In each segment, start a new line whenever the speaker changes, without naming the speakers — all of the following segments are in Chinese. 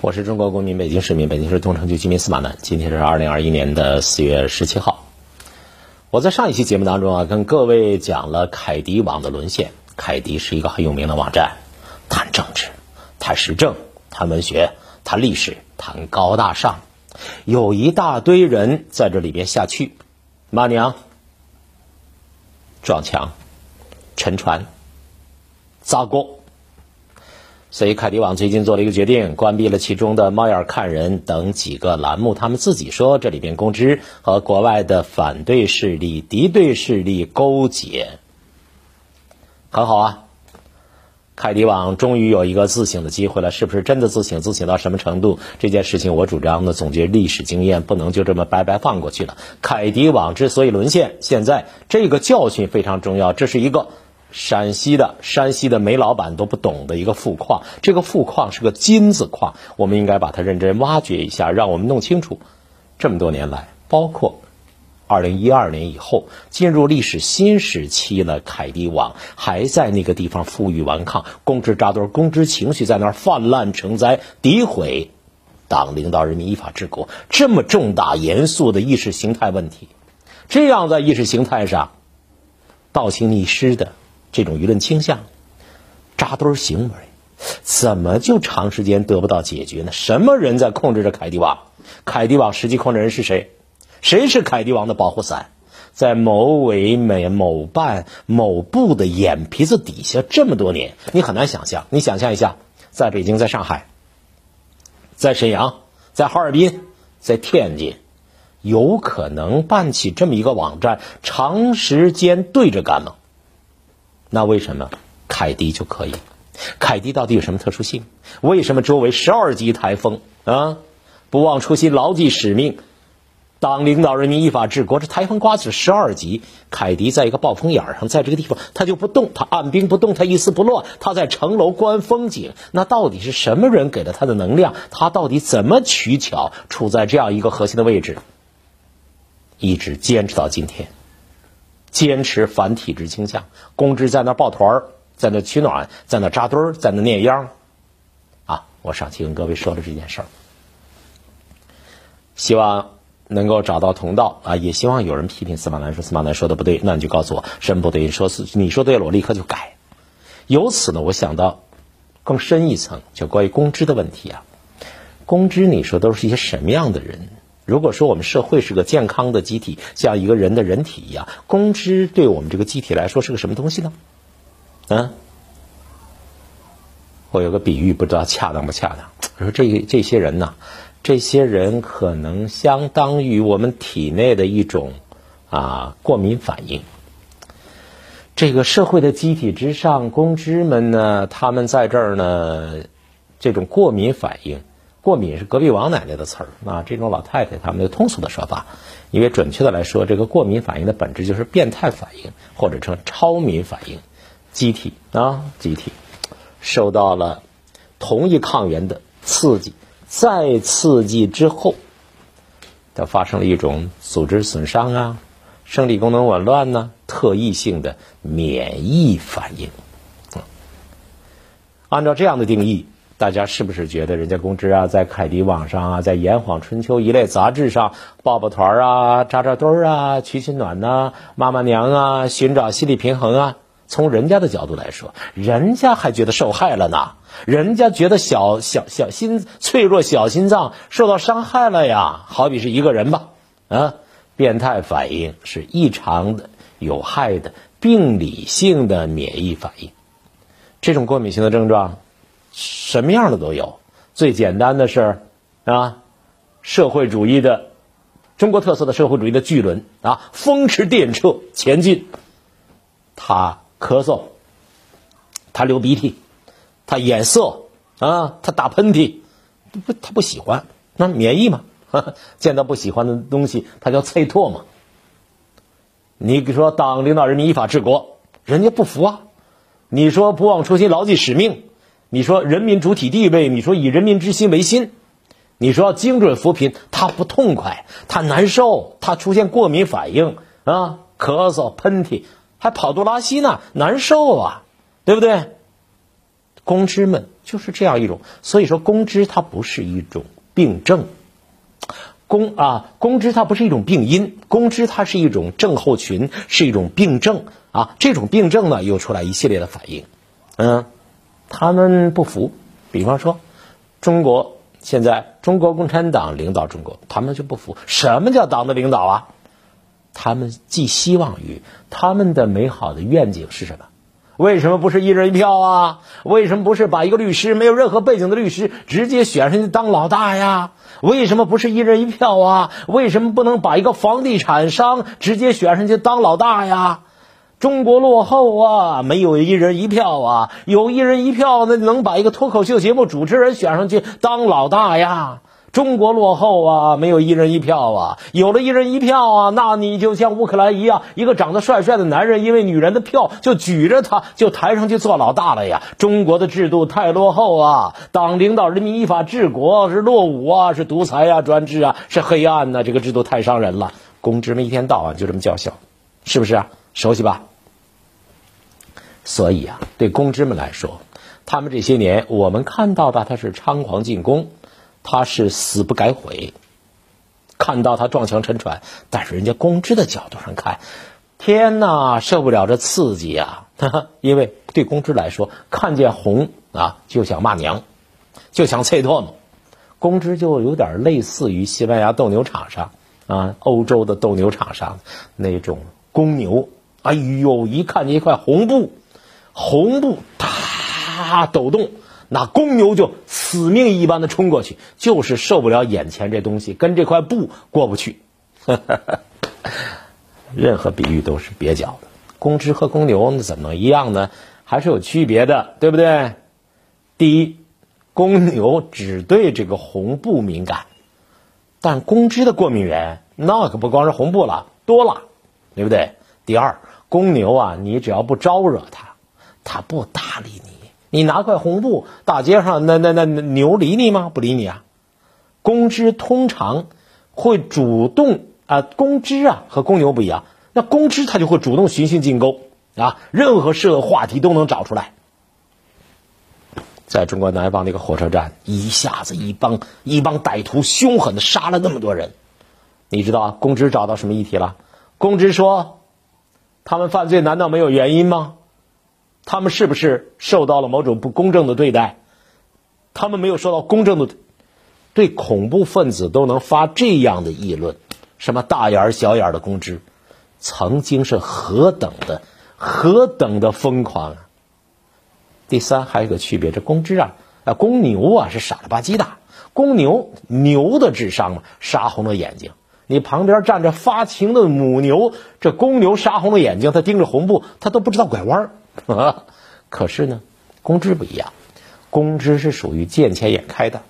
我是中国公民，北京市民，北京市东城区居民司马南。今天是二零二一年的四月十七号。我在上一期节目当中啊，跟各位讲了凯迪网的沦陷。凯迪是一个很有名的网站，谈政治，谈时政，谈文学，谈历史，谈高大上，有一大堆人在这里边下去，骂娘、撞墙、沉船、砸锅。所以，凯迪网最近做了一个决定，关闭了其中的“猫眼看人”等几个栏目。他们自己说，这里边公知和国外的反对势力、敌对势力勾结，很好啊。凯迪网终于有一个自省的机会了，是不是真的自省？自省到什么程度？这件事情，我主张呢，总结历史经验，不能就这么白白放过去了。凯迪网之所以沦陷，现在这个教训非常重要，这是一个。陕西的山西的煤老板都不懂的一个富矿，这个富矿是个金子矿，我们应该把它认真挖掘一下，让我们弄清楚，这么多年来，包括二零一二年以后进入历史新时期了，凯迪网还在那个地方负隅顽抗，公知扎堆，公知情绪在那儿泛滥成灾，诋毁党领导人民依法治国，这么重大严肃的意识形态问题，这样在意识形态上倒行逆施的。这种舆论倾向、扎堆行为，怎么就长时间得不到解决呢？什么人在控制着凯迪网？凯迪网实际控制人是谁？谁是凯迪网的保护伞？在某委、某某办、某部的眼皮子底下这么多年，你很难想象。你想象一下，在北京、在上海、在沈阳、在哈尔滨、在天津，有可能办起这么一个网站，长时间对着干吗？那为什么凯迪就可以？凯迪到底有什么特殊性？为什么周围十二级台风啊？不忘初心，牢记使命，党领导人民依法治国。这台风刮起十二级，凯迪在一个暴风眼上，在这个地方他就不动，他按兵不动，他一丝不乱，他在城楼观风景。那到底是什么人给了他的能量？他到底怎么取巧处在这样一个核心的位置，一直坚持到今天？坚持反体制倾向，公知在那抱团儿，在那取暖，在那扎堆儿，在那念秧啊！我上期跟各位说了这件事儿，希望能够找到同道啊！也希望有人批评司马南说司马南说的不对，那你就告诉我什么不对，你说是你说对了，我立刻就改。由此呢，我想到更深一层，就关于公知的问题啊。公知你说都是一些什么样的人？如果说我们社会是个健康的机体，像一个人的人体一样，公知对我们这个机体来说是个什么东西呢？嗯，我有个比喻，不知道恰当不恰当。我说这这些人呢，这些人可能相当于我们体内的一种啊过敏反应。这个社会的机体之上，公知们呢，他们在这儿呢，这种过敏反应。过敏是隔壁王奶奶的词儿啊，这种老太太他们的通俗的说法，因为准确的来说，这个过敏反应的本质就是变态反应，或者称超敏反应。机体啊，机体受到了同一抗原的刺激，再刺激之后，它发生了一种组织损伤啊，生理功能紊乱呢，特异性的免疫反应。按照这样的定义。大家是不是觉得人家公知啊，在凯迪网上啊，在炎黄春秋一类杂志上抱抱团啊、扎扎堆儿啊、取取暖呐、骂骂娘啊、寻找心理平衡啊？从人家的角度来说，人家还觉得受害了呢，人家觉得小小小心脆弱小心脏受到伤害了呀。好比是一个人吧，啊，变态反应是异常的、有害的、病理性的免疫反应，这种过敏性的症状。什么样的都有，最简单的是啊，社会主义的中国特色的社会主义的巨轮啊，风驰电掣前进。他咳嗽，他流鼻涕，他眼涩啊，他打喷嚏，不，他不喜欢，那免疫嘛，见到不喜欢的东西，他叫啐唾沫。你说党领导人民依法治国，人家不服啊。你说不忘初心，牢记使命。你说人民主体地位，你说以人民之心为心，你说精准扶贫，他不痛快，他难受，他出现过敏反应啊，咳嗽、喷嚏，还跑肚拉稀呢，难受啊，对不对？公知们就是这样一种。所以说，公知它不是一种病症，公啊，公知它不是一种病因，公知它是一种症候群，是一种病症啊。这种病症呢，又出来一系列的反应。嗯，他们不服，比方说，中国现在中国共产党领导中国，他们就不服。什么叫党的领导啊？他们寄希望于他们的美好的愿景是什么？为什么不是一人一票啊？为什么不是把一个律师没有任何背景的律师直接选上去当老大呀？为什么不是一人一票啊？为什么不能把一个房地产商直接选上去当老大呀？中国落后啊，没有一人一票啊，有一人一票，那能把一个脱口秀节目主持人选上去当老大呀？中国落后啊，没有一人一票啊，有了一人一票啊，那你就像乌克兰一样，一个长得帅帅的男人，因为女人的票就举着他，就抬上去做老大了呀。中国的制度太落后啊，党领导人民依法治国是落伍啊，是独裁啊，专制啊，是黑暗呐，这个制度太伤人了。公知们一天到晚就这么叫嚣，是不是啊？熟悉吧？所以啊，对公知们来说，他们这些年我们看到的他是猖狂进攻，他是死不改悔，看到他撞墙沉船，但是人家公知的角度上看，天哪，受不了这刺激啊！因为对公知来说，看见红啊就想骂娘，就想啐唾沫，公知就有点类似于西班牙斗牛场上啊，欧洲的斗牛场上那种公牛。哎呦，一看见一块红布。红布哒抖动，那公牛就死命一般的冲过去，就是受不了眼前这东西，跟这块布过不去。任何比喻都是蹩脚的。公知和公牛怎么一样呢？还是有区别的，对不对？第一，公牛只对这个红布敏感，但公知的过敏源那可不光是红布了，多了，对不对？第二，公牛啊，你只要不招惹它。他不搭理你，你拿块红布，大街上那那那牛理你吗？不理你啊。公知通常会主动啊，公知啊和公牛不一样，那公知他就会主动寻衅进攻啊，任何社会话题都能找出来。在中国南方那个火车站，一下子一帮一帮歹徒凶狠的杀了那么多人，你知道？公知找到什么议题了？公知说，他们犯罪难道没有原因吗？他们是不是受到了某种不公正的对待？他们没有受到公正的，对恐怖分子都能发这样的议论，什么大眼儿小眼儿的公知，曾经是何等的何等的疯狂啊！第三还有一个区别，这公知啊，啊公牛啊是傻了吧唧的，公牛牛的智商嘛，杀红了眼睛。你旁边站着发情的母牛，这公牛杀红了眼睛，它盯着红布，它都不知道拐弯儿。可是呢，公知不一样，公知是属于见钱眼开的，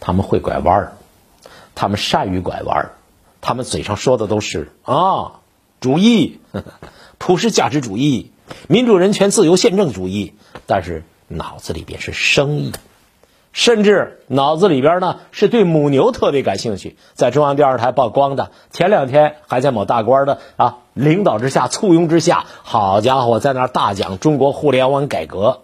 他们会拐弯儿，他们善于拐弯儿，他们嘴上说的都是啊，主义，普世价值主义，民主人权自由宪政主义，但是脑子里边是生意。甚至脑子里边呢是对母牛特别感兴趣，在中央电视台曝光的，前两天还在某大官的啊领导之下簇拥之下，好家伙，在那大讲中国互联网改革，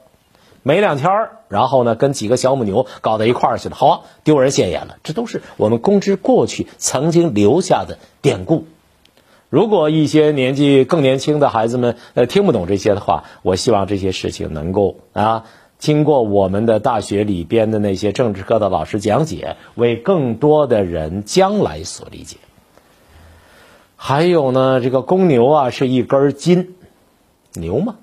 没两天然后呢跟几个小母牛搞到一块儿去了，好啊，丢人现眼了，这都是我们公知过去曾经留下的典故。如果一些年纪更年轻的孩子们呃听不懂这些的话，我希望这些事情能够啊。经过我们的大学里边的那些政治课的老师讲解，为更多的人将来所理解。还有呢，这个公牛啊是一根筋，牛吗，